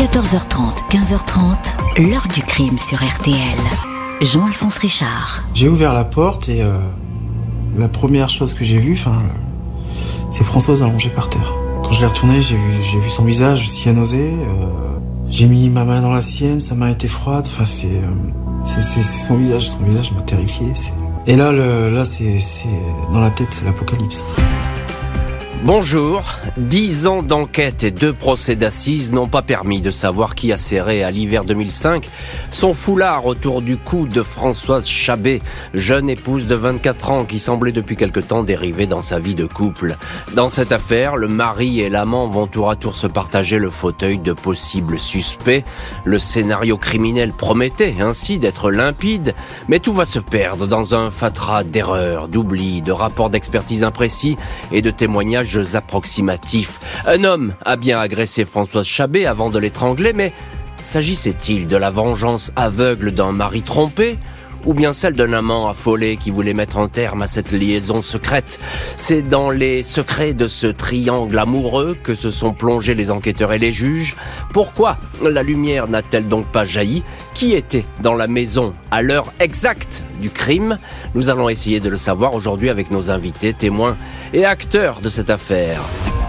14h30, 15h30, l'heure du crime sur RTL. Jean-Alphonse Richard. J'ai ouvert la porte et euh, la première chose que j'ai vue, enfin, c'est Françoise allongée par terre. Quand je l'ai retournée, j'ai vu, son visage cyanosé. Euh, j'ai mis ma main dans la sienne, sa main était froide. Enfin, c'est, euh, son visage, son visage m'a terrifié. Et là, le, là, c'est dans la tête, c'est l'apocalypse. Bonjour. Dix ans d'enquête et deux procès d'assises n'ont pas permis de savoir qui a serré à l'hiver 2005 son foulard autour du cou de Françoise Chabet, jeune épouse de 24 ans qui semblait depuis quelque temps dériver dans sa vie de couple. Dans cette affaire, le mari et l'amant vont tour à tour se partager le fauteuil de possibles suspects. Le scénario criminel promettait ainsi d'être limpide, mais tout va se perdre dans un fatras d'erreurs, d'oublis, de rapports d'expertise imprécis et de témoignages approximatifs. Un homme a bien agressé Françoise Chabet avant de l'étrangler, mais s'agissait-il de la vengeance aveugle d'un mari trompé ou bien celle d'un amant affolé qui voulait mettre un terme à cette liaison secrète. C'est dans les secrets de ce triangle amoureux que se sont plongés les enquêteurs et les juges. Pourquoi la lumière n'a-t-elle donc pas jailli Qui était dans la maison à l'heure exacte du crime Nous allons essayer de le savoir aujourd'hui avec nos invités, témoins et acteurs de cette affaire.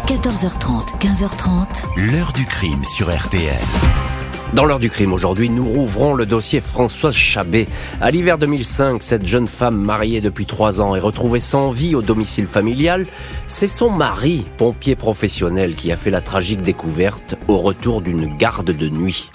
14h30, 15h30, L'heure du crime sur RTL. Dans l'heure du crime aujourd'hui, nous rouvrons le dossier Françoise Chabet. À l'hiver 2005, cette jeune femme mariée depuis trois ans et retrouvée sans vie au domicile familial, c'est son mari, pompier professionnel, qui a fait la tragique découverte au retour d'une garde de nuit.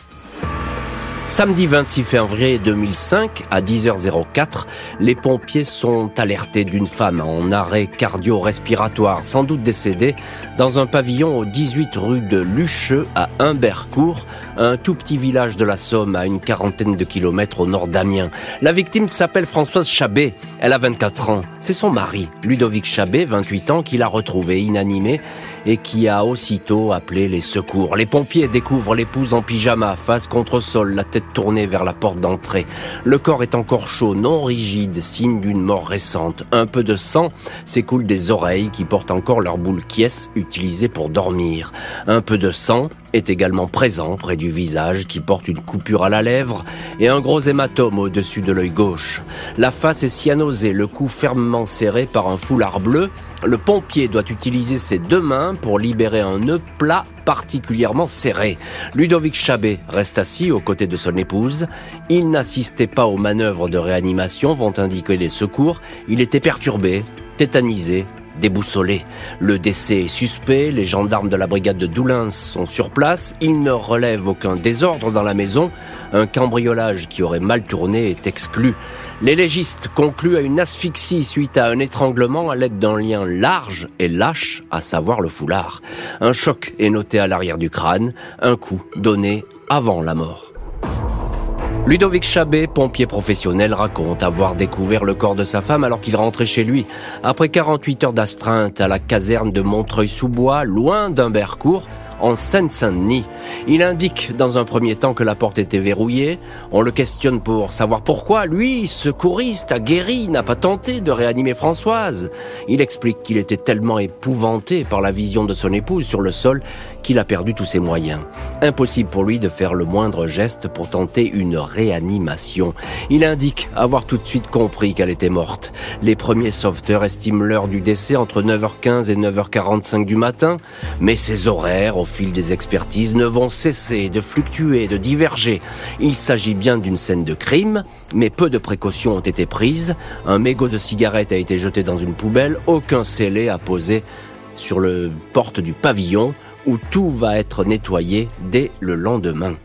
Samedi 26 février 2005, à 10h04, les pompiers sont alertés d'une femme en arrêt cardio-respiratoire, sans doute décédée, dans un pavillon au 18 rue de Lucheux à Humbercourt, un tout petit village de la Somme à une quarantaine de kilomètres au nord d'Amiens. La victime s'appelle Françoise Chabet, elle a 24 ans. C'est son mari, Ludovic Chabet, 28 ans, qui l'a retrouvée inanimée et qui a aussitôt appelé les secours. Les pompiers découvrent l'épouse en pyjama, face contre sol, la tête tournée vers la porte d'entrée. Le corps est encore chaud, non rigide, signe d'une mort récente. Un peu de sang s'écoule des oreilles qui portent encore leur boule quies utilisée pour dormir. Un peu de sang est également présent près du visage qui porte une coupure à la lèvre et un gros hématome au-dessus de l'œil gauche. La face est cyanosée, le cou fermement serré par un foulard bleu. Le pompier doit utiliser ses deux mains pour libérer un nœud plat particulièrement serré. Ludovic Chabet reste assis aux côtés de son épouse. Il n'assistait pas aux manœuvres de réanimation, vont indiquer les secours. Il était perturbé, tétanisé, déboussolé. Le décès est suspect, les gendarmes de la brigade de Doulins sont sur place, ils ne relèvent aucun désordre dans la maison, un cambriolage qui aurait mal tourné est exclu. Les légistes concluent à une asphyxie suite à un étranglement à l'aide d'un lien large et lâche, à savoir le foulard. Un choc est noté à l'arrière du crâne, un coup donné avant la mort. Ludovic Chabet, pompier professionnel, raconte avoir découvert le corps de sa femme alors qu'il rentrait chez lui. Après 48 heures d'astreinte à la caserne de Montreuil-sous-Bois, loin d'Humbercourt, en Seine-Saint-Denis. Il indique dans un premier temps que la porte était verrouillée. On le questionne pour savoir pourquoi lui, secouriste, aguerri, n'a pas tenté de réanimer Françoise. Il explique qu'il était tellement épouvanté par la vision de son épouse sur le sol qu'il a perdu tous ses moyens. Impossible pour lui de faire le moindre geste pour tenter une réanimation. Il indique avoir tout de suite compris qu'elle était morte. Les premiers sauveteurs estiment l'heure du décès entre 9h15 et 9h45 du matin, mais ces horaires, fil des expertises, ne vont cesser de fluctuer, de diverger. Il s'agit bien d'une scène de crime, mais peu de précautions ont été prises. Un mégot de cigarette a été jeté dans une poubelle, aucun scellé a posé sur le porte du pavillon où tout va être nettoyé dès le lendemain.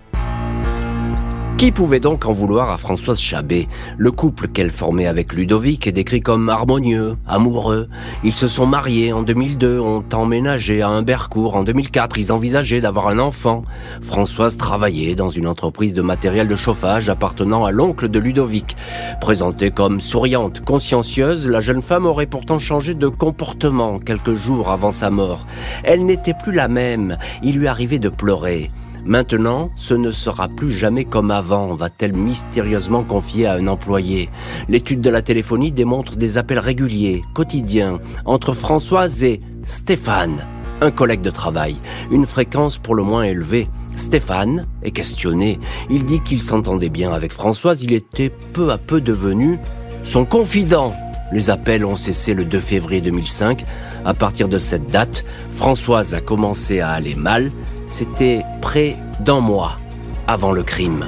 Qui pouvait donc en vouloir à Françoise Chabet Le couple qu'elle formait avec Ludovic est décrit comme harmonieux, amoureux. Ils se sont mariés en 2002, ont emménagé à Humbercourt en 2004, ils envisageaient d'avoir un enfant. Françoise travaillait dans une entreprise de matériel de chauffage appartenant à l'oncle de Ludovic. Présentée comme souriante, consciencieuse, la jeune femme aurait pourtant changé de comportement quelques jours avant sa mort. Elle n'était plus la même, il lui arrivait de pleurer. Maintenant, ce ne sera plus jamais comme avant, va-t-elle mystérieusement confier à un employé. L'étude de la téléphonie démontre des appels réguliers, quotidiens, entre Françoise et Stéphane. un collègue de travail, une fréquence pour le moins élevée. Stéphane est questionné. Il dit qu'il s'entendait bien avec Françoise, il était peu à peu devenu son confident. Les appels ont cessé le 2 février 2005. À partir de cette date, Françoise a commencé à aller mal. C'était près d'un mois avant le crime.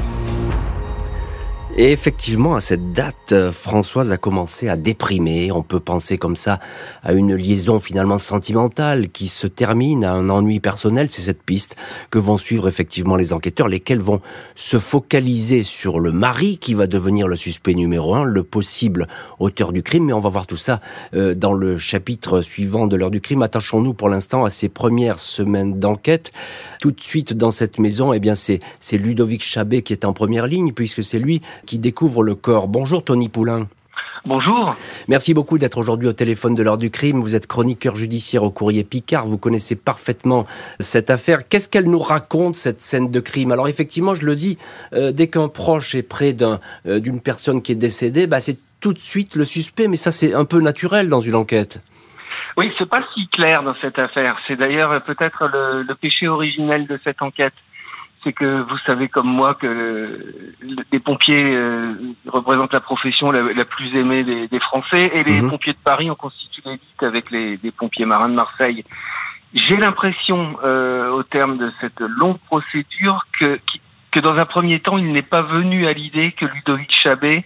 Et effectivement, à cette date, euh, Françoise a commencé à déprimer. On peut penser comme ça à une liaison finalement sentimentale qui se termine à un ennui personnel. C'est cette piste que vont suivre effectivement les enquêteurs, lesquels vont se focaliser sur le mari qui va devenir le suspect numéro un, le possible auteur du crime. Mais on va voir tout ça euh, dans le chapitre suivant de l'heure du crime. Attachons-nous pour l'instant à ces premières semaines d'enquête. Tout de suite dans cette maison, eh bien c'est Ludovic Chabet qui est en première ligne puisque c'est lui qui découvre le corps. Bonjour Tony Poulain. Bonjour. Merci beaucoup d'être aujourd'hui au téléphone de l'heure du crime. Vous êtes chroniqueur judiciaire au courrier Picard. Vous connaissez parfaitement cette affaire. Qu'est-ce qu'elle nous raconte, cette scène de crime? Alors effectivement, je le dis, euh, dès qu'un proche est près euh, d'une personne qui est décédée, bah, c'est tout de suite le suspect. Mais ça, c'est un peu naturel dans une enquête. Oui, c'est pas si clair dans cette affaire. C'est d'ailleurs peut-être le péché originel de cette enquête c'est que vous savez comme moi que les pompiers euh, représentent la profession la, plus aimée des, Français et les mhm. pompiers de Paris ont constitué l'élite avec les, pompiers marins de Marseille. J'ai l'impression, euh, au terme de cette longue procédure, que, que dans un premier temps, il n'est pas venu à l'idée que Ludovic Chabet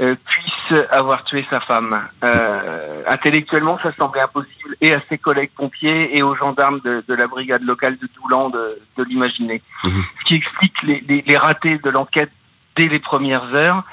euh, puisse avoir tué sa femme. Euh, intellectuellement, ça semblait impossible, et à ses collègues pompiers et aux gendarmes de, de la brigade locale de Doulan de, de l'imaginer. Mhm. Ce qui explique les, les, les ratés de l'enquête dès les premières heures.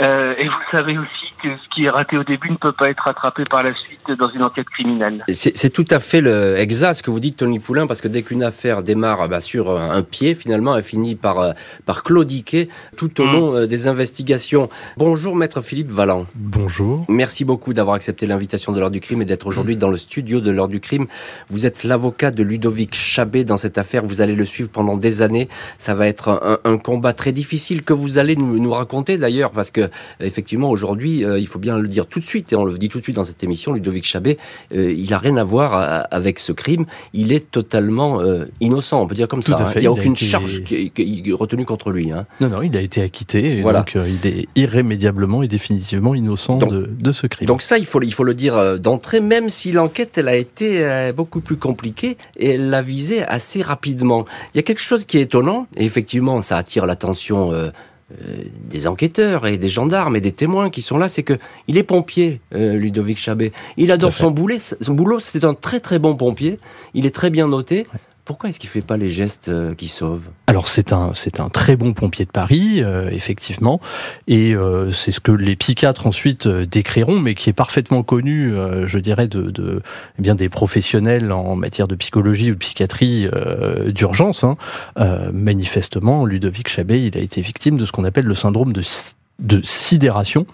Euh, et vous savez aussi que ce qui est raté au début ne peut pas être rattrapé par la suite dans une enquête criminelle. C'est tout à fait le, exact ce que vous dites, Tony Poulain, parce que dès qu'une affaire démarre bah, sur un pied, finalement, elle finit par, euh, par claudiquer tout au mm. long euh, des investigations. Bonjour, maître Philippe Valland. Bonjour. Merci beaucoup d'avoir accepté l'invitation de l'heure du crime et d'être aujourd'hui dans le studio de l'heure du crime. Vous êtes l'avocat de Ludovic Chabet dans cette affaire. Vous allez le suivre pendant des années. Ça va être un, combat très difficile que vous allez nous, nous raconter d'ailleurs, parce que effectivement, aujourd'hui, euh, il faut bien le dire tout de suite, et on le dit tout de suite dans cette émission, Ludovic Chabet, euh, il a rien à voir euh, avec ce crime. Il est totalement innocent, on peut dire comme ça. Hein. Il n'y a aucune charge qui retenue contre lui. Hein. Non, non, il a été acquitté, et donc il est irrémédiablement et définitivement innocent de, de, ce crime. Donc ça, il faut, il faut le dire d'entrée, même si l'enquête, elle a été beaucoup plus compliquée, et elle l'a visé assez rapidement. Il y a quelque chose qui est étonnant, et effectivement, ça attire l'attention euh, des enquêteurs et des gendarmes et des témoins qui sont là, c'est que il est pompier, euh, Ludovic Chabet. Il adore son boulot, son boulot, c'est un très très bon pompier. Il est très bien noté. Pourquoi est-ce qu'il fait pas les gestes euh, qui sauvent? Alors c'est un c'est un très bon pompier de Paris, euh, effectivement, et euh, c'est ce que les psychiatres ensuite décriront, mais qui est parfaitement connu, je dirais, de, de eh bien des professionnels en matière de psychologie ou de psychiatrie d'urgence. Hein. manifestement, Ludovic Chabet, il a été victime de ce qu'on appelle le syndrome de de sidération,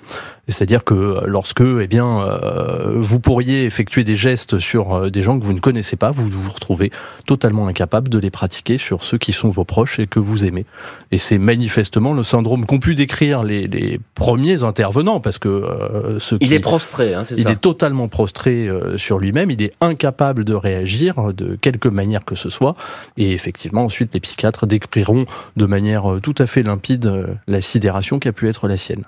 c'est-à-dire que lorsque, eh bien, euh, vous pourriez effectuer des gestes sur euh, des gens que vous ne connaissez pas, vous vous retrouvez totalement incapable de les pratiquer sur ceux qui sont vos proches et que vous aimez. Et c'est manifestement le syndrome qu'ont pu décrire les, les, premiers intervenants, parce que euh, ce il est prostré, hein, c'est ça. Il est totalement prostré euh, sur lui-même. Il est incapable de réagir de quelque manière que ce soit. Et effectivement, ensuite, les psychiatres décriront de manière tout à fait limpide la sidération qui a pu être la sienne.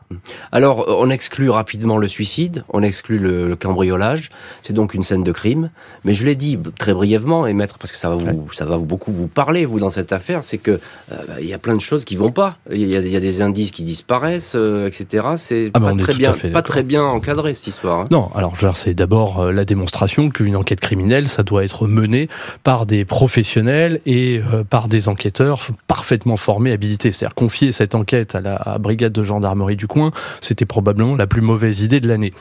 Alors, on exclut rapidement le suicide, on exclut le, cambriolage. C'est donc une scène de crime. Mais je l'ai dit très brièvement, et maître, parce que ça va vous, ça va beaucoup vous parler, vous, dans cette affaire, c'est que euh, il y a plein de choses qui vont pas. Il y a, y a des indices qui disparaissent, euh, etc. C'est ah, pas, très bien, pas très bien encadré cette histoire. Hein. Non, alors c'est d'abord euh, la démonstration qu'une enquête criminelle, ça doit être mené par des professionnels et par des enquêteurs parfaitement formés, habilités. C'est-à-dire confier cette enquête à la brigade de gendarmerie du coin, c'était probablement la plus mauvaise idée de l'année.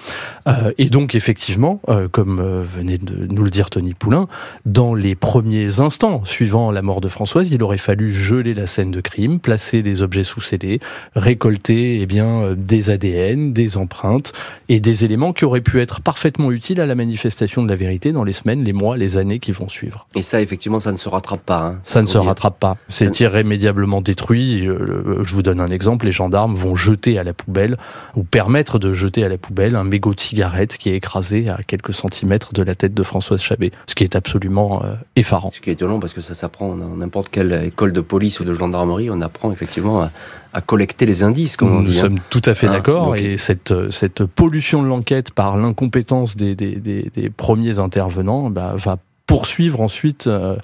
Euh, et donc effectivement, euh, comme euh, venait de nous le dire Tony Poulain, dans les premiers instants suivant la mort de Françoise, il aurait fallu geler la scène de crime, placer des objets sous scellés, récolter eh bien des ADN, des empreintes et des éléments qui auraient pu être parfaitement utiles à la manifestation de la vérité dans les semaines, les mois, les années qui vont suivre. Et ça, effectivement, ça ne se rattrape pas. Hein, ça, ne se rattrape pas. C'est irrémédiable irrémédiablement détruit. Je vous donne un exemple, les gendarmes vont jeter à la poubelle, ou permettre de jeter à la poubelle un mégot de cigarette qui est écrasé à quelques centimètres de la tête de Françoise Chabet, ce qui est absolument effarant. Ce qui est étonnant parce que ça s'apprend dans n'importe quelle école de police ou de gendarmerie, on apprend effectivement à, à collecter les indices, comme on dit. Nous hein. sommes tout à fait hein, d'accord. Et cette, cette pollution de l'enquête par l'incompétence des, des, des, des, premiers intervenants bah, va poursuivre ensuite euh,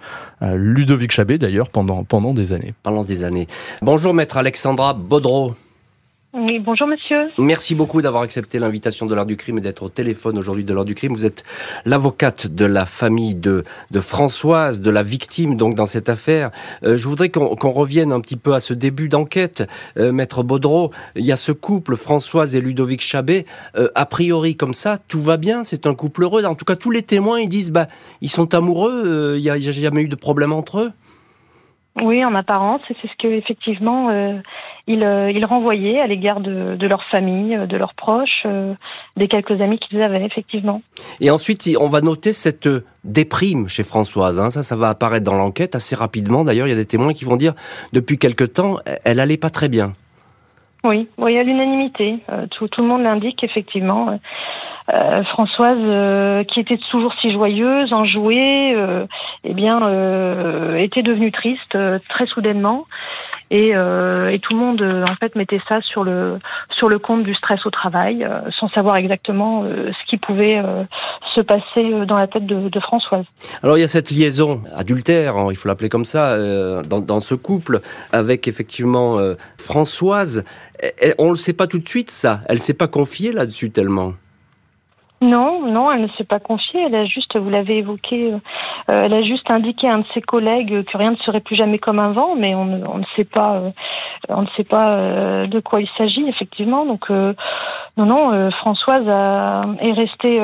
euh, Ludovic Chabet, d'ailleurs, pendant, pendant des années. Pendant des années. Bonjour, maître Alexandra Baudreau. Oui, bonjour monsieur. Merci beaucoup d'avoir accepté l'invitation de l'heure du crime et d'être au téléphone aujourd'hui de l'heure du crime. Vous êtes l'avocate de la famille de, de Françoise, de la victime donc dans cette affaire. Euh, je voudrais qu'on revienne un petit peu à ce début d'enquête. Euh, Maître Baudreau, il y a ce couple, Françoise et Ludovic Chabet. Euh, a priori comme ça, tout va bien, c'est un couple heureux. En tout cas, tous les témoins, ils disent, bah, ils sont amoureux, il n'y a, a jamais eu de problème entre eux. Oui, en apparence, et c'est ce que effectivement euh, ils, euh, ils, renvoyaient à l'égard de, de, leur famille, de leurs proches, euh, des quelques amis qu'ils avaient effectivement. Et ensuite, on va noter cette déprime chez Françoise. Hein. Ça, ça va apparaître dans l'enquête assez rapidement. D'ailleurs, il y a des témoins qui vont dire depuis quelque temps, elle allait pas très bien. Oui, oui, à l'unanimité. tout, tout, le monde l'indique effectivement. Euh, Françoise, euh, qui était toujours si joyeuse, enjouée, euh, eh bien, était devenue triste très soudainement. Et, et, tout le monde en fait mettait ça sur le sur le compte du stress au travail, sans savoir exactement ce qui pouvait se passer dans la tête de, Françoise. Alors il y a cette liaison adultère, hein, il faut l'appeler comme ça, dans, ce couple avec effectivement Françoise. on ne le sait pas tout de suite ça. Elle s'est pas confiée là-dessus tellement. Non, non, elle ne s'est pas confiée. Elle a juste, vous l'avez évoqué, euh, elle a juste indiqué à un de ses collègues que rien ne serait plus jamais comme avant, mais on, ne, sait pas, euh, on ne sait pas euh, de quoi il s'agit effectivement. Donc, non, non, Françoise est restée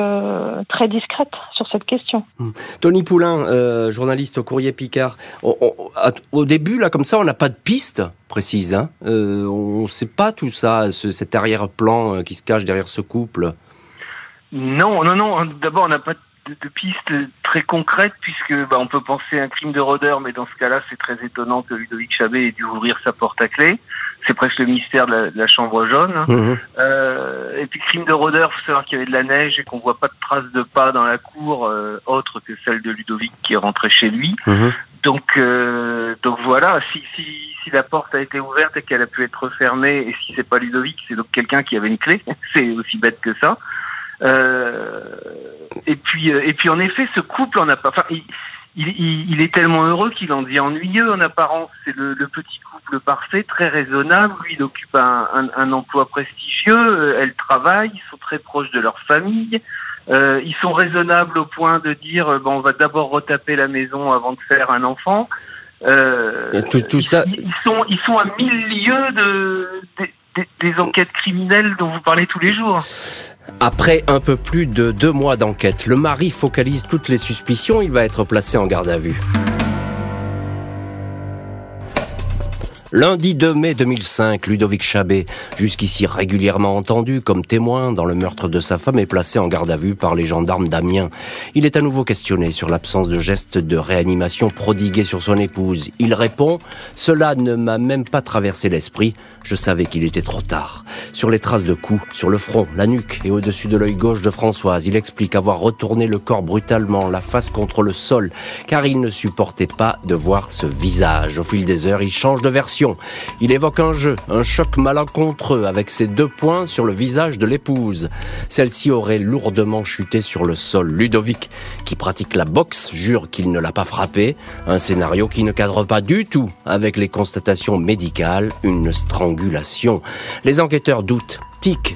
très discrète sur cette question. Hmm. Tony Poulain, journaliste au Courrier Picard. au début, là, comme ça, on n'a pas de piste précise. Hein on ne sait pas tout ça, ce, cet arrière-plan qui se cache derrière ce couple. Non, non, non. D'abord, on n'a pas de, de, piste très concrète puisque bah, on peut penser à un crime de rôdeur, mais dans ce cas-là, c'est très étonnant que Ludovic Chabet ait dû ouvrir sa porte à clé. C'est presque le mystère de la, de la chambre jaune. Mmh. Euh, et puis crime de rôdeur, faut savoir qu'il y avait de la neige et qu'on voit pas de traces de pas dans la cour euh, autre que celle de Ludovic qui est rentré chez lui. Mmh. Donc, euh, donc voilà. Si, si, si la porte a été ouverte et qu'elle a pu être fermée, et si c'est pas Ludovic, c'est donc quelqu'un qui avait une clé. c'est aussi bête que ça. Euh, et puis, euh, et puis en effet, ce couple, on n'a pas. Enfin, il, il, il, est tellement heureux qu'il en dit ennuyeux en apparence. C'est le, le, petit couple parfait, très raisonnable. Lui, il occupe un, un, un emploi prestigieux. Euh, elle travaille. Ils sont très proches de leur famille. Euh, ils sont raisonnables au point de dire bon, on va d'abord retaper la maison avant de faire un enfant. Euh, tout, tout, ça. Ils, ils, sont, ils sont à mille lieues de, de, des enquêtes criminelles dont vous parlez tous les jours. Après un peu plus de deux mois d'enquête, le mari focalise toutes les suspicions, il va être placé en garde à vue. Lundi 2 mai 2005, Ludovic Chabet, jusqu'ici régulièrement entendu comme témoin dans le meurtre de sa femme, est placé en garde à vue par les gendarmes d'Amiens. Il est à nouveau questionné sur l'absence de gestes de réanimation prodigués sur son épouse. Il répond « Cela ne m'a même pas traversé l'esprit. Je savais qu'il était trop tard. » Sur les traces de coups, sur le front, la nuque et au-dessus de l'œil gauche de Françoise, il explique avoir retourné le corps brutalement, la face contre le sol, car il ne supportait pas de voir ce visage. Au fil des heures, il change de version il évoque un jeu, un choc malencontreux avec ses deux poings sur le visage de l'épouse. Celle-ci aurait lourdement chuté sur le sol. Ludovic, qui pratique la boxe, jure qu'il ne l'a pas frappé. Un scénario qui ne cadre pas du tout avec les constatations médicales, une strangulation. Les enquêteurs doutent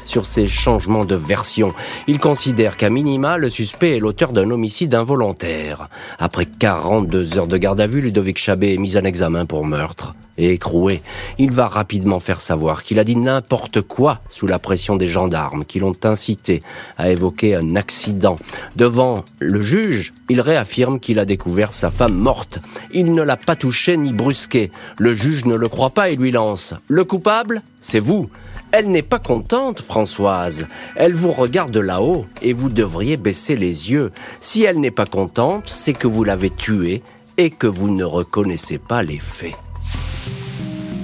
sur ces changements de version. Il considère qu'à minima, le suspect est l'auteur d'un homicide involontaire. Après 42 heures de garde à vue, Ludovic Chabet est mis en examen pour meurtre et écroué. Il va rapidement faire savoir qu'il a dit n'importe quoi sous la pression des gendarmes qui l'ont incité à évoquer un accident. Devant le juge, il réaffirme qu'il a découvert sa femme morte. Il ne l'a pas touchée ni brusquée. Le juge ne le croit pas et lui lance ⁇ Le coupable, c'est vous !⁇ elle n'est pas contente, Françoise. Elle vous regarde là-haut et vous devriez baisser les yeux. Si elle n'est pas contente, c'est que vous l'avez tuée et que vous ne reconnaissez pas les faits.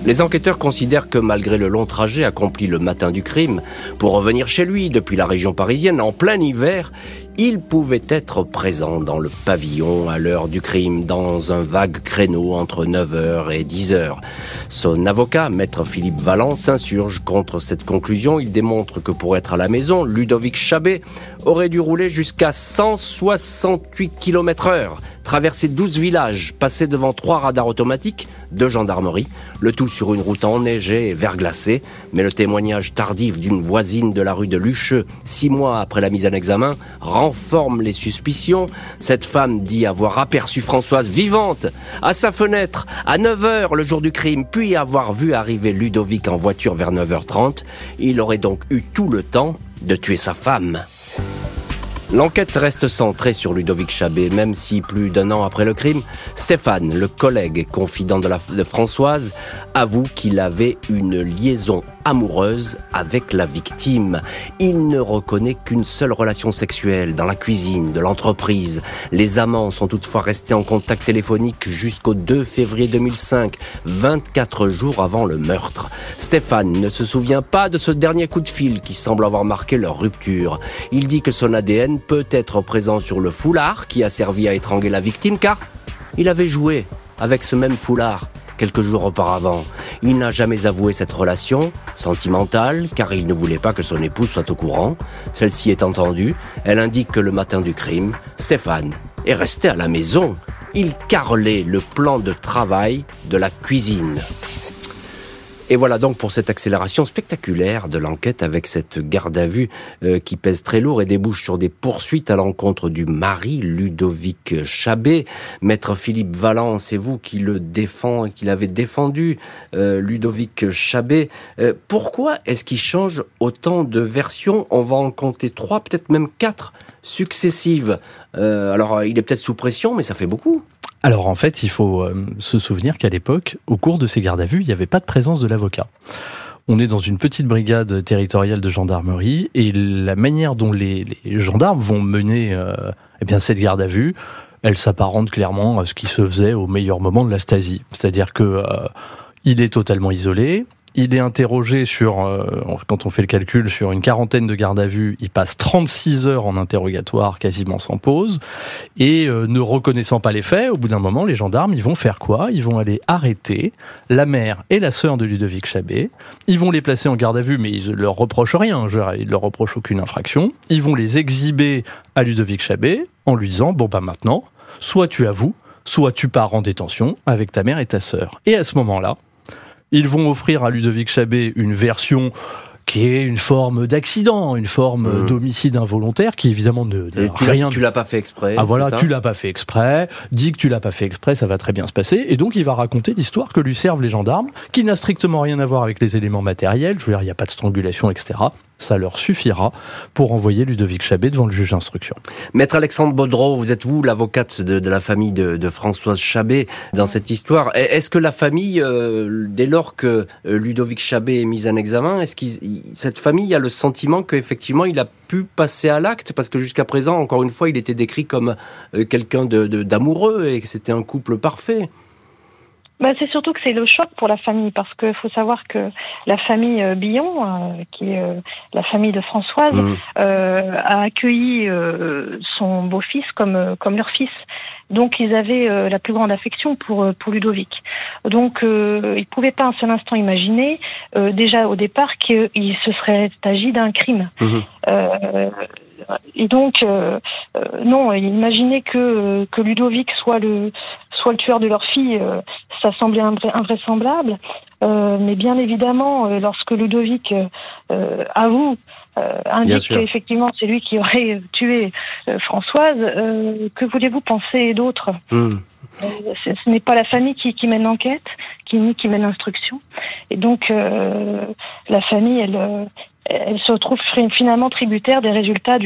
Les enquêteurs considèrent que malgré le long trajet accompli le matin du crime, pour revenir chez lui depuis la région parisienne en plein hiver, il pouvait être présent dans le pavillon à l'heure du crime, dans un vague créneau entre 9h et 10h. Son avocat, maître Philippe Valence, s'insurge contre cette conclusion. Il démontre que pour être à la maison, Ludovic Chabet aurait dû rouler jusqu'à 168 km heure traverser 12 villages, passer devant trois radars automatiques de gendarmerie, le tout sur une route enneigée et verglacée. Mais le témoignage tardif d'une voisine de la rue de Lucheux, six mois après la mise en examen, renforme les suspicions. Cette femme dit avoir aperçu Françoise vivante à sa fenêtre à 9h le jour du crime, puis avoir vu arriver Ludovic en voiture vers 9h30. Il aurait donc eu tout le temps de tuer sa femme. L'enquête reste centrée sur Ludovic Chabet, même si plus d'un an après le crime, Stéphane, le collègue et confident de, de Françoise, avoue qu'il avait une liaison amoureuse avec la victime. Il ne reconnaît qu'une seule relation sexuelle dans la cuisine de l'entreprise. Les amants sont toutefois restés en contact téléphonique jusqu'au 2 février 2005, 24 jours avant le meurtre. Stéphane ne se souvient pas de ce dernier coup de fil qui semble avoir marqué leur rupture. Il dit que son ADN peut être présent sur le foulard qui a servi à étrangler la victime car il avait joué avec ce même foulard quelques jours auparavant. Il n'a jamais avoué cette relation, sentimentale, car il ne voulait pas que son épouse soit au courant. Celle-ci est entendue, elle indique que le matin du crime, Stéphane est resté à la maison. Il carrelait le plan de travail de la cuisine. Et voilà donc pour cette accélération spectaculaire de l'enquête avec cette garde à vue euh, qui pèse très lourd et débouche sur des poursuites à l'encontre du mari Ludovic Chabet. Maître Philippe Valence, c'est vous qui le défend, qui l'avez défendu, euh, Ludovic Chabet. Euh, pourquoi est-ce qu'il change autant de versions? On va en compter trois, peut-être même quatre successives. alors il est peut-être sous pression, mais ça fait beaucoup. Alors en fait, il faut euh, se souvenir qu'à l'époque, au cours de ces gardes à vue, il n'y avait pas de présence de l'avocat. On est dans une petite brigade territoriale de gendarmerie et la manière dont les, gendarmes vont mener euh, eh bien cette garde à vue, elle s'apparente clairement à ce qui se faisait au meilleur moment de la Stasi. C'est-à-dire que euh, il est totalement isolé, il est interrogé sur, euh, quand on fait le calcul, sur une quarantaine de gardes à vue. Il passe 36 heures en interrogatoire, quasiment sans pause. Et euh, ne reconnaissant pas les faits, au bout d'un moment, les gendarmes, ils vont faire quoi? Ils vont aller arrêter la mère et la sœur de Ludovic Chabet. Ils vont les placer en garde à vue, mais ils ne leur reprochent rien. Ils ne leur reprochent aucune infraction. Ils vont les exhiber à Ludovic Chabet en lui disant, bon bah maintenant, soit tu avoues, soit tu pars en détention avec ta mère et ta sœur. Et à ce moment-là, ils vont offrir à Ludovic Chabet une version qui est une forme d'accident, une forme mmh. d'homicide involontaire, qui évidemment ne, tu rien. Tu l'as pas fait exprès. Ah voilà, tu l'as pas fait exprès. Dis que tu l'as pas fait exprès, ça va très bien se passer. Et donc il va raconter l'histoire que lui servent les gendarmes, qui n'a strictement rien à voir avec les éléments matériels. Je veux dire, il n'y a pas de strangulation, etc ça leur suffira pour envoyer Ludovic Chabet devant le juge d'instruction. Maître Alexandre Baudreau, vous êtes vous l'avocate de, la famille de, Françoise Chabet dans cette histoire. Est-ce que la famille, euh, dès lors que euh, Ludovic Chabet est mis en examen, est-ce que cette famille a le sentiment qu'effectivement il a pu passer à l'acte? Parce que jusqu'à présent, encore une fois, il était décrit comme euh, quelqu'un d'amoureux et que c'était un couple parfait. Bah, c'est surtout que c'est le choc pour la famille, parce qu'il faut savoir que la famille euh, Billon, euh, qui est euh, la famille de Françoise, mmh. a accueilli son beau-fils comme, comme leur fils. Donc ils avaient la plus grande affection pour, pour Ludovic. Donc ils ne pouvaient pas un seul instant imaginer, déjà au départ, qu'il se serait agi d'un crime. Mmh. et donc, non, imaginer que, que Ludovic soit le, soit le tueur de leur fille, ça semblait invraisemblable. Euh, mais bien évidemment, euh, lorsque Ludovic euh, avoue, indique qu'effectivement c'est lui qui aurait tué Françoise, que voulez-vous penser d'autre? Hmm. Ce n'est pas la famille qui, mène l'enquête, qui ni qui mène l'instruction. Et donc la famille, elle, elle se retrouve finalement tributaire des résultats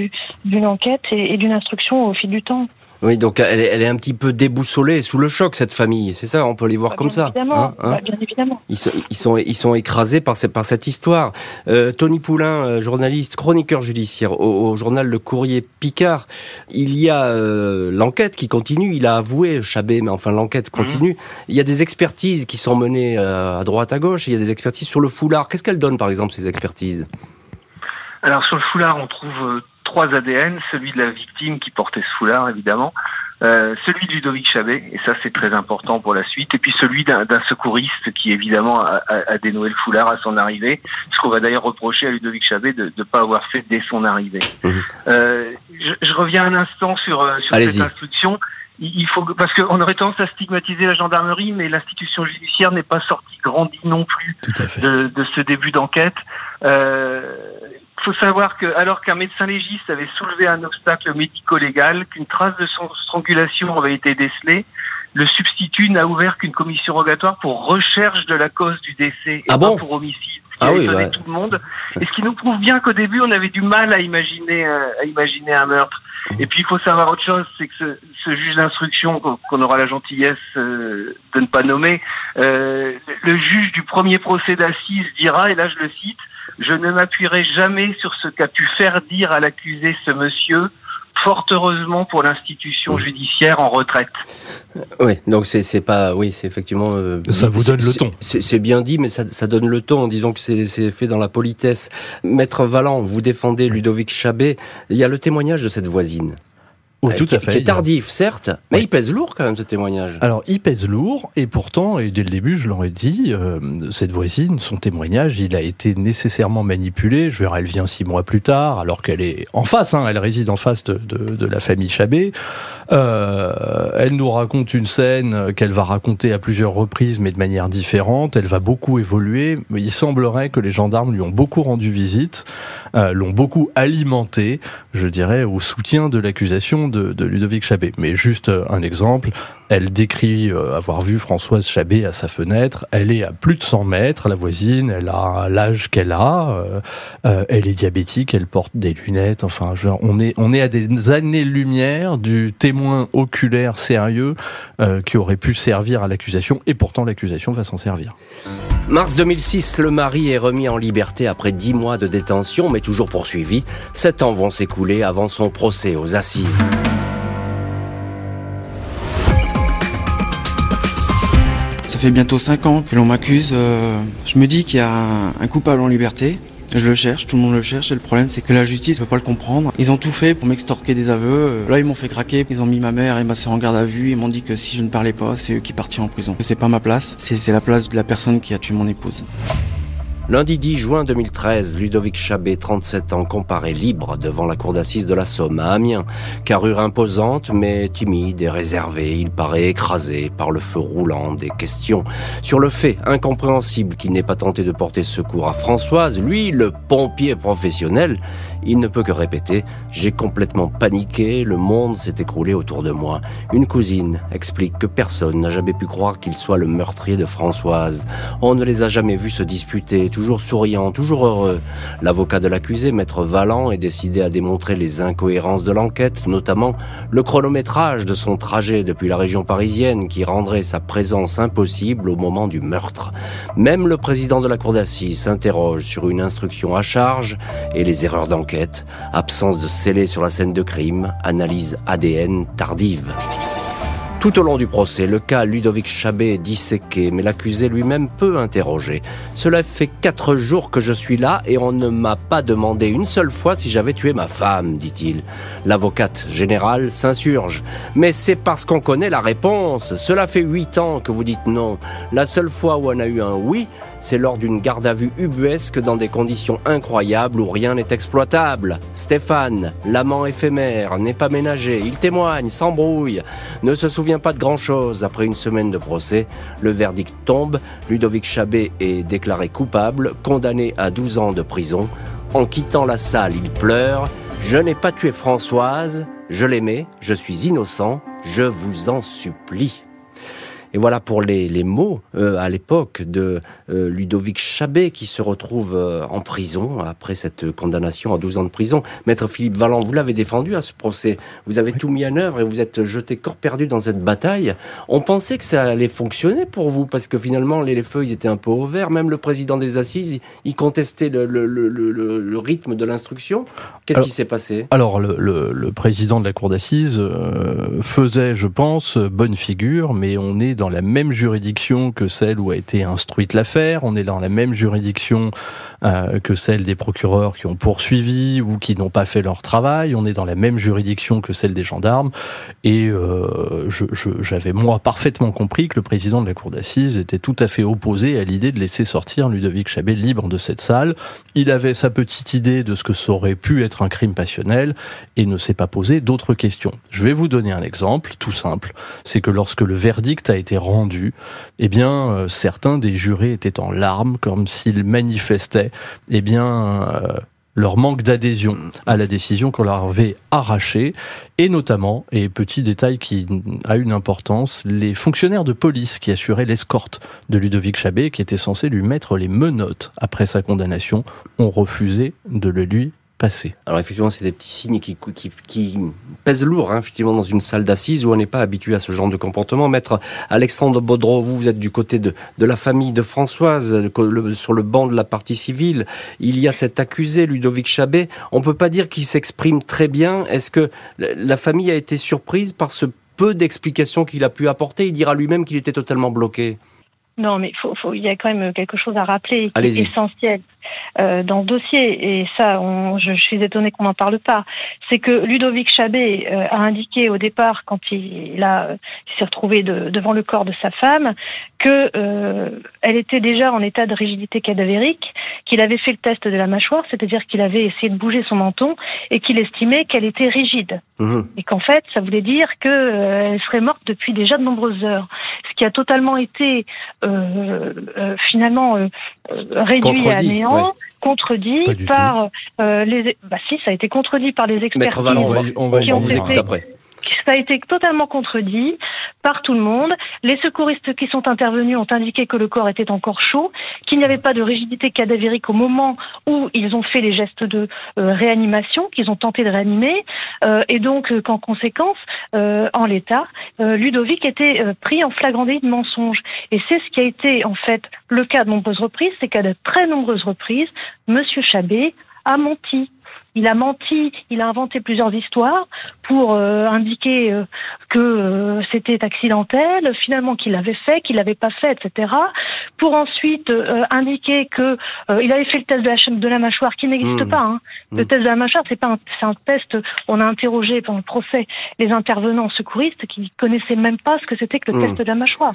d'une enquête et d'une instruction au fil du temps. Oui, donc elle est, elle est, un petit peu déboussolée, sous le choc, cette famille. C'est ça, on peut les voir Bah, comme bien ça. Évidemment, hein, hein bah, bien évidemment. Ils sont, ils sont, ils sont écrasés par, cette- par cette histoire. Euh, Tony Poulain, euh, journaliste, chroniqueur judiciaire au, au journal Le Courrier Picard, il y a euh, l'enquête qui continue. Il a avoué, Chabé, mais enfin l'enquête continue. Il y a des expertises qui sont menées euh, à droite, à gauche. Il y a des expertises sur le foulard. Qu'est-ce qu'elles donnent, par exemple, ces expertises? Alors sur le foulard, on trouve euh, trois ADN, celui de la victime qui portait ce foulard évidemment, euh, celui de Ludovic Chabet, et ça c'est très important pour la suite, et puis celui d'un secouriste qui évidemment a, a- a dénoué le foulard à son arrivée, ce qu'on va d'ailleurs reprocher à Ludovic Chabet de ne pas avoir fait dès son arrivée. Mhm. Euh, je, je reviens un instant sur, euh, sur cette instruction. Il faut que- parce qu'on aurait tendance à stigmatiser la gendarmerie, mais l'institution judiciaire n'est pas sortie grandie non plus de, de ce début d'enquête. Euh, faut savoir que, alors qu'un médecin légiste avait soulevé un obstacle médico-légal, qu'une trace de son strangulation avait été décelée, le substitut n'a ouvert qu'une commission rogatoire pour recherche de la cause du décès et Ah pas pour homicide. Ce qui Ah a oui, étonné ouais. tout le monde. Et ce qui nous prouve bien qu'au début, on avait du mal à imaginer, euh, à imaginer un meurtre. Et puis, il faut savoir autre chose, c'est que ce, ce juge d'instruction qu'on qu'on aura la gentillesse euh, de ne pas nommer, euh, le juge du premier procès d'assises dira, et là je le cite, je ne m'appuierai jamais sur ce qu'a pu faire dire à l'accusé ce monsieur, fort heureusement pour l'institution judiciaire en retraite. Oui, donc c'est c'est pas, oui, c'est effectivement. euh, Ça vous donne le ton. C'est bien dit, mais ça, ça donne le ton. Disons que c'est c'est fait dans la politesse. Maître Valland, vous défendez Ludovic Chabet. Il y a le témoignage de cette voisine. Oui, euh, tout qui, à fait. Qui est tardif, certes, mais Oui. il pèse lourd quand même ce témoignage. Alors, il pèse lourd, et pourtant, et dès le début, je l'aurais dit, euh, cette voisine, son témoignage, il a été nécessairement manipulé. Je veux dire, elle vient six mois plus tard, alors qu'elle est en face, hein, elle réside en face de, de, de la famille Chabet. Euh, elle nous raconte une scène qu'elle va raconter à plusieurs reprises, mais de manière différente. Elle va beaucoup évoluer. Il semblerait que les gendarmes lui ont beaucoup rendu visite, euh, l'ont beaucoup alimenté, je dirais, au soutien de l'accusation de, Ludovic Chabet. Mais juste euh, un exemple, elle décrit euh, avoir vu Françoise Chabet à sa fenêtre. Elle est à plus de 100 mètres, la voisine. Elle a l'âge qu'elle a. euh, euh, elle est diabétique. Elle porte des lunettes. Enfin, on est on est à des années-lumière du témoin oculaire sérieux qui aurait pu servir à l'accusation. Et pourtant, l'accusation va s'en servir. Mars 2006, le mari est remis en liberté après dix mois de détention, mais toujours poursuivi. Sept ans vont s'écouler avant son procès aux assises. Fait bientôt 5 ans que l'on m'accuse. euh, je me dis qu'il y a un, coupable en liberté. Je le cherche, tout le monde le cherche, le problème c'est que la justice ne peut pas le comprendre. Ils ont tout fait pour m'extorquer des aveux. Euh, Là ils m'ont fait craquer, ils ont mis ma mère et ma soeur en garde à vue, ils m'ont dit que si je ne parlais pas, c'est eux qui partiraient en prison. C'est pas ma place, c'est la place de la personne qui a tué mon épouse. Lundi 10 juin 2013, Ludovic Chabet, 37 ans, comparé libre devant la cour d'assises de la Somme à Amiens. Carrure imposante, mais timide et réservé, il paraît écrasé par le feu roulant des questions. Sur le fait incompréhensible qu'il n'ait pas tenté de porter secours à Françoise, lui, le pompier professionnel, il ne peut que répéter « J'ai complètement paniqué, le monde s'est écroulé autour de moi ». Une cousine explique que personne n'a jamais pu croire qu'il soit le meurtrier de Françoise. On ne les a jamais vus se disputer, toujours souriants, toujours heureux. L'avocat de l'accusé, maître Valland, est décidé à démontrer les incohérences de l'enquête, notamment le chronométrage de son trajet depuis la région parisienne qui rendrait sa présence impossible au moment du meurtre. Même le président de la cour d'assises s'interroge sur une instruction à charge et les erreurs d'enquête, absence de scellé sur la scène de crime, analyse ADN tardive. Tout au long du procès, le cas Ludovic Chabet est disséqué, mais l'accusé lui-même peut interroger. Cela fait quatre jours que je suis là et on ne m'a pas demandé une seule fois si j'avais tué ma femme, dit-il. L'avocate générale s'insurge. Mais c'est parce qu'on connaît la réponse. Cela fait huit ans que vous dites non. La seule fois où on a eu un oui, c'est lors d'une garde à vue ubuesque dans des conditions incroyables où rien n'est exploitable. Stéphane, l'amant éphémère, n'est pas ménagé. Il témoigne, s'embrouille, ne se souvient pas de grand-chose. Après une semaine de procès, le verdict tombe. Ludovic Chabet est déclaré coupable, condamné à 12 ans de prison. En quittant la salle, il pleure. Je n'ai pas tué Françoise, je l'aimais, je suis innocent, je vous en supplie. Et voilà pour les, les mots euh, à l'époque de euh, Ludovic Chabet qui se retrouve euh, en prison après cette condamnation à 12 ans de prison. Maître Philippe Valland, vous l'avez défendu à ce procès. Vous avez tout mis en œuvre et vous êtes jeté corps perdu dans cette bataille. On pensait que ça allait fonctionner pour vous parce que finalement les, les feuilles étaient un peu au vert. Même le président des assises, il, contestait le, le, le, le, rythme de l'instruction. Qu'est-ce qui s'est passé? Alors le, président de la cour d'assises faisait, je pense, bonne figure, mais on est dans la même juridiction que celle où a été instruite l'affaire, on est dans la même juridiction euh, que celle des procureurs qui ont poursuivi ou qui n'ont pas fait leur travail, on est dans la même juridiction que celle des gendarmes, et euh, j'avais moi parfaitement compris que le président de la cour d'assises était tout à fait opposé à l'idée de laisser sortir Ludovic Chabet libre de cette salle. Il avait sa petite idée de ce que ça aurait pu être un crime passionnel et ne s'est pas posé d'autres questions. Je vais vous donner un exemple tout simple, c'est que lorsque le verdict a été rendu, eh bien, euh, certains des jurés étaient en larmes, comme s'ils manifestaient, eh bien, euh, leur manque d'adhésion à la décision qu'on leur avait arrachée, et notamment, et petit détail qui a une importance, les fonctionnaires de police qui assuraient l'escorte de Ludovic Chabet, qui étaient censés lui mettre les menottes après sa condamnation, ont refusé de le lui alors effectivement, c'est des petits signes qui, qui, pèsent lourd, hein, effectivement, dans une salle d'assises où on n'est pas habitué à ce genre de comportement. Maître Alexandre Baudreau, vous, vous êtes du côté de, de la famille de Françoise, sur le banc de la partie civile. Il y a cet accusé, Ludovic Chabet. On peut pas dire qu'il s'exprime très bien. Est-ce que la famille a été surprise par ce peu d'explications qu'il a pu apporter? Il dira lui-même qu'il était totalement bloqué. Non, mais faut, faut, il y a quand même quelque chose à rappeler qui est essentiel. Euh, dans ce dossier, et ça, on, je, suis étonnée qu'on n'en parle pas, c'est que Ludovic Chabet euh, a indiqué au départ, quand il, a, s'est retrouvé de, devant le corps de sa femme, que euh, elle était déjà en état de rigidité cadavérique, qu'il avait fait le test de la mâchoire, c'est-à-dire qu'il avait essayé de bouger son menton et qu'il estimait qu'elle était rigide, mmh. et qu'en fait, ça voulait dire qu'elle serait morte depuis déjà de nombreuses heures, ce qui a totalement été finalement réduit à néant contredit par euh, les. Bah si, ça a été contredit par les experts. Maître Valon, on va, on vous écoute après ça a été totalement contredit par tout le monde. Les secouristes qui sont intervenus ont indiqué que le corps était encore chaud, qu'il n'y avait pas de rigidité cadavérique au moment où ils ont fait les gestes de euh, réanimation, qu'ils ont tenté de réanimer, euh, et donc qu'en conséquence, en l'état, Ludovic était pris en flagrant délit de mensonge. Et c'est ce qui a été en fait le cas de nombreuses reprises, c'est qu'à de très nombreuses reprises, Monsieur Chabet a menti. Il a menti, il a inventé plusieurs histoires pour euh, indiquer euh, que euh, c'était accidentel, finalement qu'il l'avait fait, qu'il l'avait pas fait, etc. Pour ensuite indiquer que il avait fait le test de la, de la mâchoire qui n'existe mmh. pas. Hein. Le mmh. test de la mâchoire, c'est pas un, c'est un test. On a interrogé pendant le procès les intervenants secouristes qui connaissaient même pas ce que c'était que le mmh. test de la mâchoire.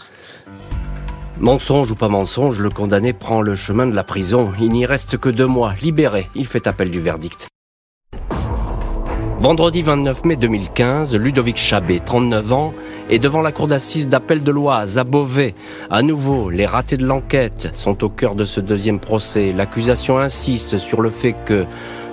Mensonge ou pas mensonge, le condamné prend le chemin de la prison. Il n'y reste que deux mois. Libéré, il fait appel du verdict. Vendredi 29 mai 2015, Ludovic Chabet, 39 ans, est devant la cour d'assises d'appel de l'Oise à Beauvais. À nouveau, les ratés de l'enquête sont au cœur de ce deuxième procès. L'accusation insiste sur le fait que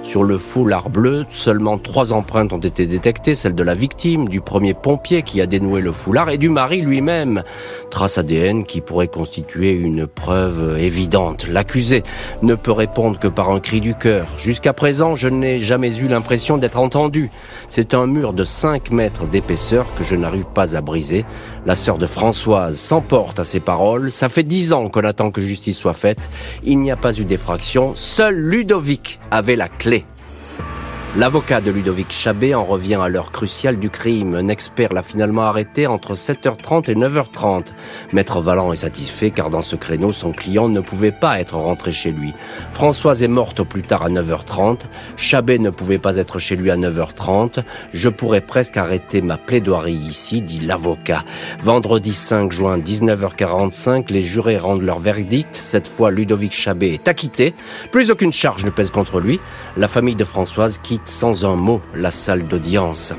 sur le foulard bleu, seulement trois empreintes ont été détectées, celle de la victime, du premier pompier qui a dénoué le foulard et du mari lui-même. Trace ADN qui pourrait constituer une preuve évidente. L'accusé ne peut répondre que par un cri du cœur. Jusqu'à présent, je n'ai jamais eu l'impression d'être entendu. C'est un mur de 5 mètres d'épaisseur que je n'arrive pas à briser. La sœur de Françoise s'emporte à ses paroles. Ça fait dix ans qu'on attend que justice soit faite. Il n'y a pas eu d'effraction. Seul Ludovic avait la clé. L'avocat de Ludovic Chabet en revient à l'heure cruciale du crime. Un expert l'a finalement arrêté entre 7h30 et 9h30. Maître Valland est satisfait car dans ce créneau, son client ne pouvait pas être rentré chez lui. Françoise est morte au plus tard à 9h30. Chabet ne pouvait pas être chez lui à 9h30. Je pourrais presque arrêter ma plaidoirie ici, dit l'avocat. Vendredi 5 juin, 19h45, les jurés rendent leur verdict. Cette fois, Ludovic Chabet est acquitté. Plus aucune charge ne pèse contre lui. La famille de Françoise quitte sans un mot la salle d'audience.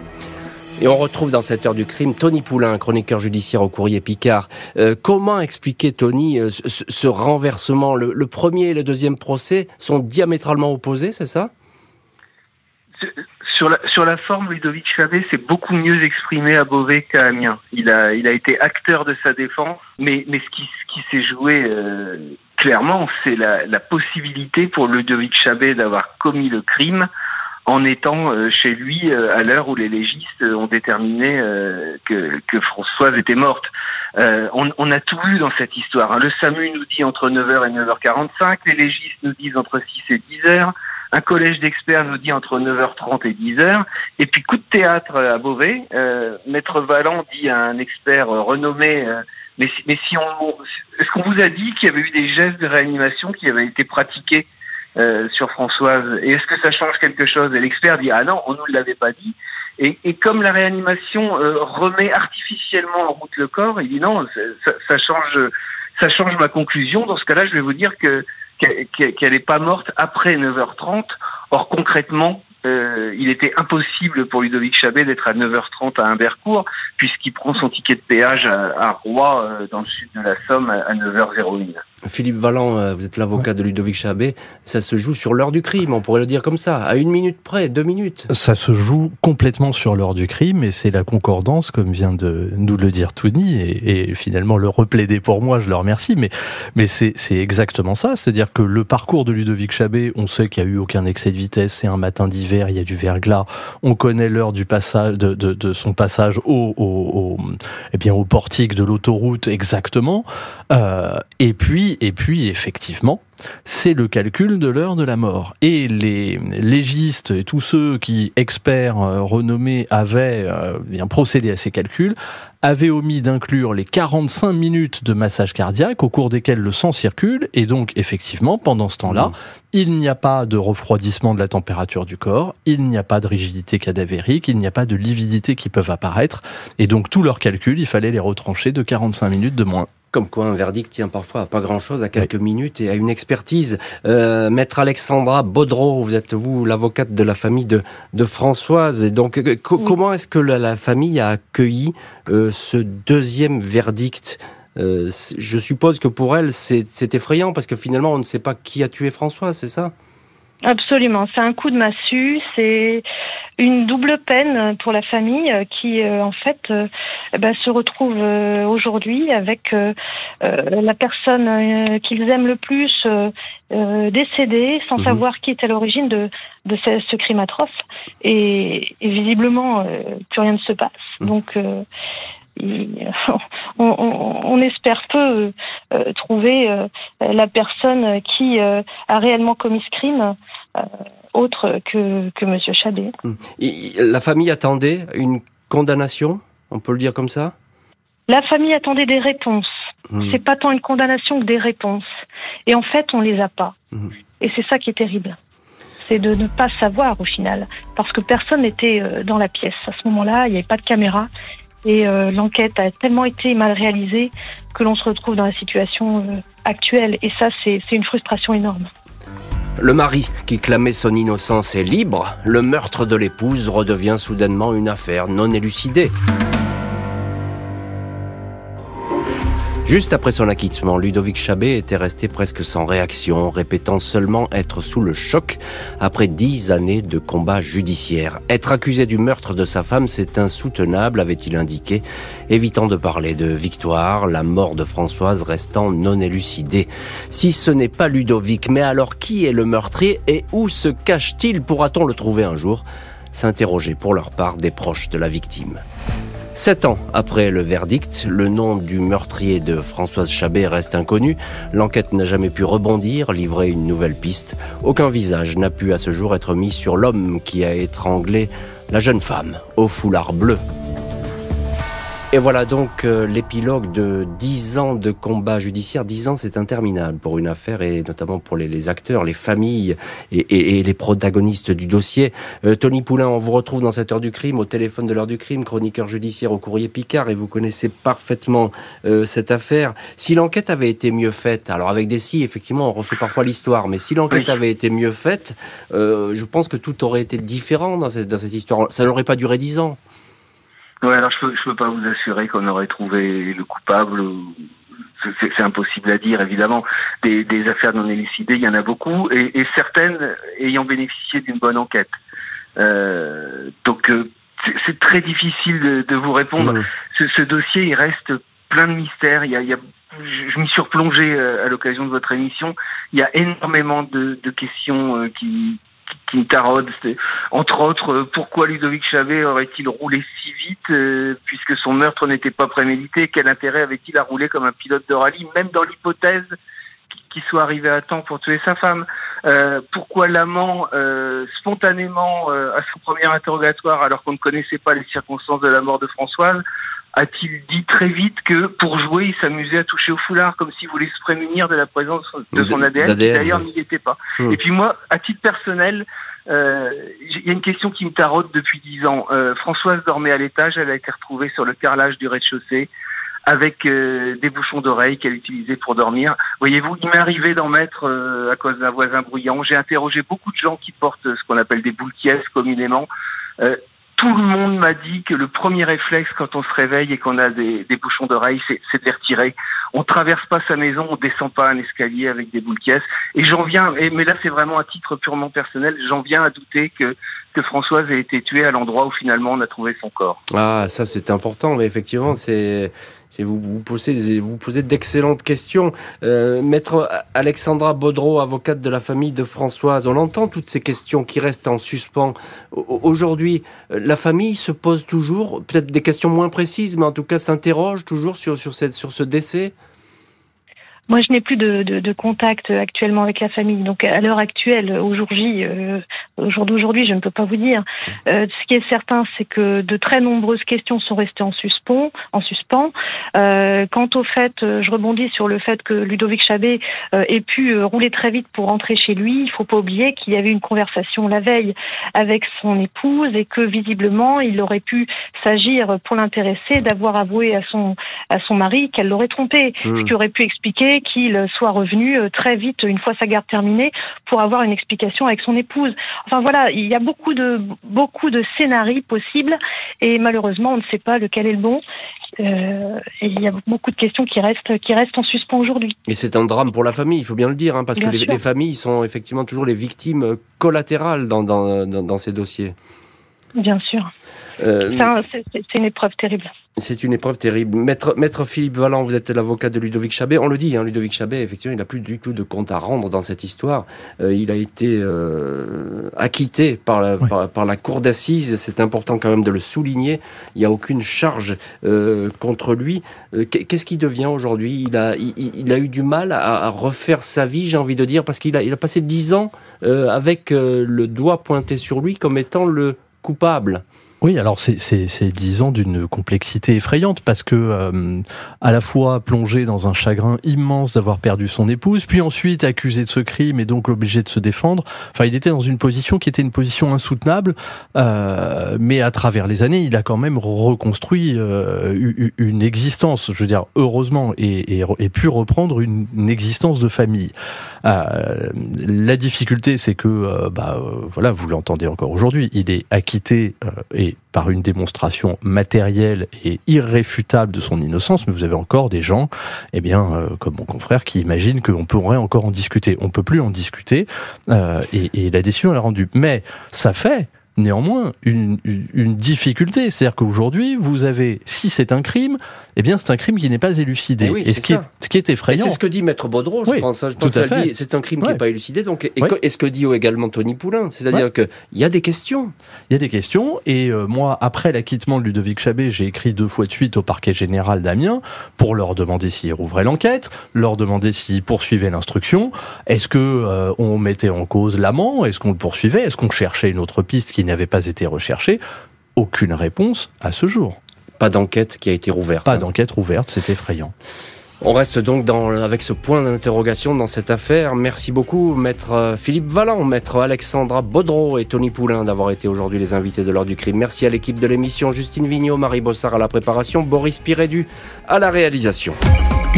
Et on retrouve dans cette heure du crime Tony Poulain, chroniqueur judiciaire au courrier Picard. Euh, comment expliquer, Tony, euh, ce, renversement? Le, premier et le deuxième procès sont diamétralement opposés, c'est ça? Sur la, sur la forme, Ludovic Chabet s'est beaucoup mieux exprimé à Beauvais qu'à Amiens. Il a, il a été acteur de sa défense, mais, mais ce qui, ce qui s'est joué euh, clairement, c'est la, la possibilité pour Ludovic Chabet d'avoir commis le crime en étant euh, chez lui euh, à l'heure où les légistes ont déterminé que, que Françoise était morte. On, on, a tout vu dans cette histoire. Hein. Le SAMU nous dit entre 9h et 9h45, les légistes nous disent entre 6 et 10h. Un collège d'experts nous dit entre 9h30 et 10h. Et puis coup de théâtre à Beauvais. Euh, Maître Valland dit à un expert renommé, euh, mais, mais si on, est-ce qu'on vous a dit qu'il y avait eu des gestes de réanimation qui avaient été pratiqués euh, sur Françoise Et est-ce que ça change quelque chose Et l'expert dit ah non, on nous l'avait pas dit. Et, et, comme la réanimation euh, remet artificiellement en route le corps, il dit non, ça, ça change, ça change ma conclusion. Dans ce cas-là, je vais vous dire que qu'elle n'est pas morte après 9h30. Or, concrètement, euh, il était impossible pour Ludovic Chabet d'être à 9h30 à Humbercourt, puisqu'il prend son ticket de péage à, à Roy, euh, dans le sud de la Somme, à 9h01. Philippe Valland, euh, vous êtes l'avocat de Ludovic Chabet. Ça se joue sur l'heure du crime, on pourrait le dire comme ça, à une minute près, deux minutes. Ça se joue complètement sur l'heure du crime et c'est la concordance, comme vient de nous le dire Tony, et, et finalement le replaider pour moi, je le remercie, mais, mais c'est exactement ça. C'est-à-dire que le parcours de Ludovic Chabet, on sait qu'il n'y a eu aucun excès de vitesse, c'est un matin d'hiver, il y a du verglas, on connaît l'heure du passage, de, de, de, son passage au, au, au, eh bien, au portique de l'autoroute exactement. Euh, et puis, et puis, effectivement, c'est le calcul de l'heure de la mort. Et les légistes et tous ceux qui, experts euh, renommés, avaient euh, bien procédé à ces calculs, avaient omis d'inclure les 45 minutes de massage cardiaque au cours desquels le sang circule. Et donc, effectivement, pendant ce temps-là, mmh. il n'y a pas de refroidissement de la température du corps, il n'y a pas de rigidité cadavérique, il n'y a pas de lividité qui peuvent apparaître. Et donc, tous leurs calculs, il fallait les retrancher de 45 minutes de moins. Comme quoi, un verdict tient parfois à pas grand-chose, à quelques oui. minutes et à une expertise. Euh, Maître Alexandra Baudreau, vous êtes vous l'avocate de la famille de, de Françoise. Et donc, oui. comment est-ce que la, la, famille a accueilli euh, ce deuxième verdict? Euh, Je suppose que pour elle, c'est effrayant parce que finalement, on ne sait pas qui a tué Françoise, c'est ça? Absolument, c'est un coup de massue, c'est une double peine pour la famille qui, euh, en fait, euh, bah, se retrouve euh, aujourd'hui avec euh, la personne euh, qu'ils aiment le plus euh, décédée sans mmh. savoir qui est à l'origine de, de ce, ce, crime atroce. Et, et visiblement, plus rien ne se passe. Mmh. Donc, on, on, on, espère peu euh, trouver euh, la personne qui euh, a réellement commis ce crime autre que, que Monsieur Chabet. La famille attendait une condamnation, on peut le dire comme ça? La famille attendait des réponses. Mmh. C'est pas tant une condamnation que des réponses. Et en fait, on les a pas. Mmh. Et c'est ça qui est terrible. C'est de ne pas savoir au final. Parce que personne n'était dans la pièce. À ce moment-là, il n'y avait pas de caméra. Et euh, l'enquête a tellement été mal réalisée que l'on se retrouve dans la situation euh, actuelle. Et ça, c'est une frustration énorme. Le mari, qui clamait son innocence, est libre. Le meurtre de l'épouse redevient soudainement une affaire non élucidée. Juste après son acquittement, Ludovic Chabet était resté presque sans réaction, répétant seulement être sous le choc après dix années de combat judiciaire. Être accusé du meurtre de sa femme, c'est insoutenable, avait-il indiqué, évitant de parler de victoire, la mort de Françoise restant non élucidée. Si ce n'est pas Ludovic, mais alors qui est le meurtrier et où se cache-t-il? Pourra-t-on le trouver un jour? S'interroger pour leur part des proches de la victime. Sept ans après le verdict, le nom du meurtrier de Françoise Chabet reste inconnu. L'enquête n'a jamais pu rebondir, livrer une nouvelle piste. Aucun visage n'a pu à ce jour être mis sur l'homme qui a étranglé la jeune femme au foulard bleu. Et voilà donc euh, l'épilogue de 10 ans de combat judiciaire. 10 ans, c'est interminable pour une affaire et notamment pour les, les acteurs, les familles et, et, et, les protagonistes du dossier. Euh, Tony Poulain, on vous retrouve dans cette heure du crime, au téléphone de l'heure du crime, chroniqueur judiciaire au courrier Picard et vous connaissez parfaitement euh, cette affaire. Si l'enquête avait été mieux faite, alors avec des si, effectivement, on refait parfois l'histoire, mais si l'enquête oui. avait été mieux faite, je pense que tout aurait été différent dans cette, dans cette histoire. Ça n'aurait pas duré 10 ans. Ouais, alors je peux, je peux pas vous assurer qu'on aurait trouvé le coupable. C'est impossible à dire, évidemment. Des, des, affaires non élucidées, il y en a beaucoup, et, et certaines ayant bénéficié d'une bonne enquête. donc c'est très difficile de, de vous répondre. Mmh. Ce, ce, dossier, il reste plein de mystères. Il y a, il y a je m'y suis replongé à l'occasion de votre émission. Il y a énormément de, de questions qui, me taraude. Entre autres, euh, pourquoi Ludovic Chavet aurait-il roulé si vite euh, puisque son meurtre n'était pas prémédité? Quel intérêt avait-il à rouler comme un pilote de rallye, même dans l'hypothèse qu'il soit arrivé à temps pour tuer sa femme euh, Pourquoi l'amant, spontanément, à son premier interrogatoire, alors qu'on ne connaissait pas les circonstances de la mort de Françoise, a-t-il dit très vite que pour jouer, il s'amusait à toucher au foulard, comme s'il voulait se prémunir de la présence de son ADN, qui d'ailleurs n'y était pas. Hum. Et puis moi, à titre personnel, euh, il y a une question qui me taraude depuis dix ans. Euh, Françoise dormait à l'étage, elle a été retrouvée sur le carrelage du rez-de-chaussée avec euh, des bouchons d'oreilles qu'elle utilisait pour dormir. Voyez-vous, il m'est arrivé d'en mettre euh, à cause d'un voisin bruyant. J'ai interrogé beaucoup de gens qui portent ce qu'on appelle des boules communément. Euh, tout le monde m'a dit que le premier réflexe quand on se réveille et qu'on a des, des bouchons d'oreilles, c'est, de les retirer. On traverse pas sa maison, on descend pas un escalier avec des boules. Et j'en viens, et, mais là c'est vraiment à titre purement personnel, j'en viens à douter que, que Françoise ait été tuée à l'endroit où finalement on a trouvé son corps. Ah, ça c'est important, mais effectivement c'est vous vous posez, vous posez d'excellentes questions. Euh, Maître Alexandra Baudreau, avocate de la famille de Françoise, on entend toutes ces questions qui restent en suspens. Aujourd'hui, la famille se pose toujours, peut-être des questions moins précises, mais en tout cas s'interroge toujours sur, sur, cette, sur ce décès? Moi, je n'ai plus de, de, de, contact actuellement avec la famille. Donc, à l'heure actuelle, aujourd'hui, euh, au jour d'aujourd'hui, je ne peux pas vous dire. Euh, ce qui est certain, c'est que de très nombreuses questions sont restées en suspens. En suspens. Euh, quant au fait, euh, je rebondis sur le fait que Ludovic Chabet euh, ait pu euh, rouler très vite pour rentrer chez lui. Il faut pas oublier qu'il y avait une conversation la veille avec son épouse et que visiblement, il aurait pu s'agir pour l'intéresser d'avoir avoué à son à son mari qu'elle l'aurait trompé, Mmh. ce qui aurait pu expliquer qu'il soit revenu euh, très vite une fois sa garde terminée pour avoir une explication avec son épouse. Enfin voilà, il y a beaucoup de beaucoup de scénarios possibles et malheureusement on ne sait pas lequel est le bon. Euh, et il y a beaucoup de questions qui restent qui restent en suspens aujourd'hui. Et c'est un drame pour la famille, il faut bien le dire, hein, parce Bien que les, familles sont effectivement toujours les victimes collatérales dans, dans, dans, dans ces dossiers. Bien sûr, Euh, C'est un- c'est c'est- c'est une épreuve terrible. C'est une épreuve terrible. Maître, Maître Philippe Valland, vous êtes l'avocat de Ludovic Chabet. On le dit, hein, Ludovic Chabet, effectivement, il n'a plus du tout de compte à rendre dans cette histoire. Euh, il a été euh, acquitté par la, Oui. par, par la cour d'assises. C'est important quand même de le souligner. Il n'y a aucune charge euh, contre lui. Euh, qu'est- Qu'est-ce qu'il devient aujourd'hui? Il a, il, il a eu du mal à, à refaire sa vie, j'ai envie de dire, parce qu'il a, il a passé dix ans euh, avec euh, le doigt pointé sur lui comme étant le coupable. Oui, alors c'est dix ans d'une complexité effrayante parce que euh, à la fois plongé dans un chagrin immense d'avoir perdu son épouse, puis ensuite accusé de ce crime et donc obligé de se défendre. Enfin, il était dans une position qui était une position insoutenable, euh, mais à travers les années, il a quand même reconstruit euh, une existence, je veux dire heureusement, et, et, et pu reprendre une, existence de famille. Euh, la difficulté, c'est que, euh, bah, voilà, vous l'entendez encore aujourd'hui, il est acquitté euh, par une démonstration matérielle et irréfutable de son innocence, mais vous avez encore des gens, eh bien, euh, comme mon confrère, qui imaginent qu'on pourrait encore en discuter. On peut plus en discuter, euh, et, et la décision est rendue. Mais ça fait néanmoins une, une, une difficulté, c'est-à-dire qu'aujourd'hui, vous avez, si c'est un crime, eh bien, c'est un crime qui n'est pas élucidé. Eh oui, et ce qui, est, ce qui est Et effrayant. C'est ce que dit Maître Baudreau, je Oui, pense. hein. Je pense c'est un crime qui Ouais. n'est pas élucidé. Donc, et, Ouais. et ce que dit également Tony Poulain, c'est-à-dire que il y a des questions. Il y a des questions et euh, moi, après l'acquittement de Ludovic Chabet, j'ai écrit deux fois de suite au parquet général d'Amiens pour leur demander s'ils rouvraient l'enquête, leur demander s'ils poursuivaient l'instruction. Est-ce que euh, on mettait en cause l'amant? Est-ce qu'on le poursuivait? Est-ce qu'on cherchait une autre piste qui n'avait pas été recherchée Aucune réponse à ce jour. Pas d'enquête qui a été rouverte. Pas d'enquête rouverte, c'est effrayant. On reste donc dans, avec ce point d'interrogation dans cette affaire. Merci beaucoup, maître euh, Philippe Valland, maître Alexandra Baudreau et Tony Poulain d'avoir été aujourd'hui les invités de l'heure du crime. Merci à l'équipe de l'émission, Justine Vignot, Marie Bossard à la préparation, Boris Pirédu à la réalisation.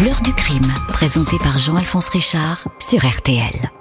L'heure du crime, présenté par Jean-Alphonse Richard sur RTL.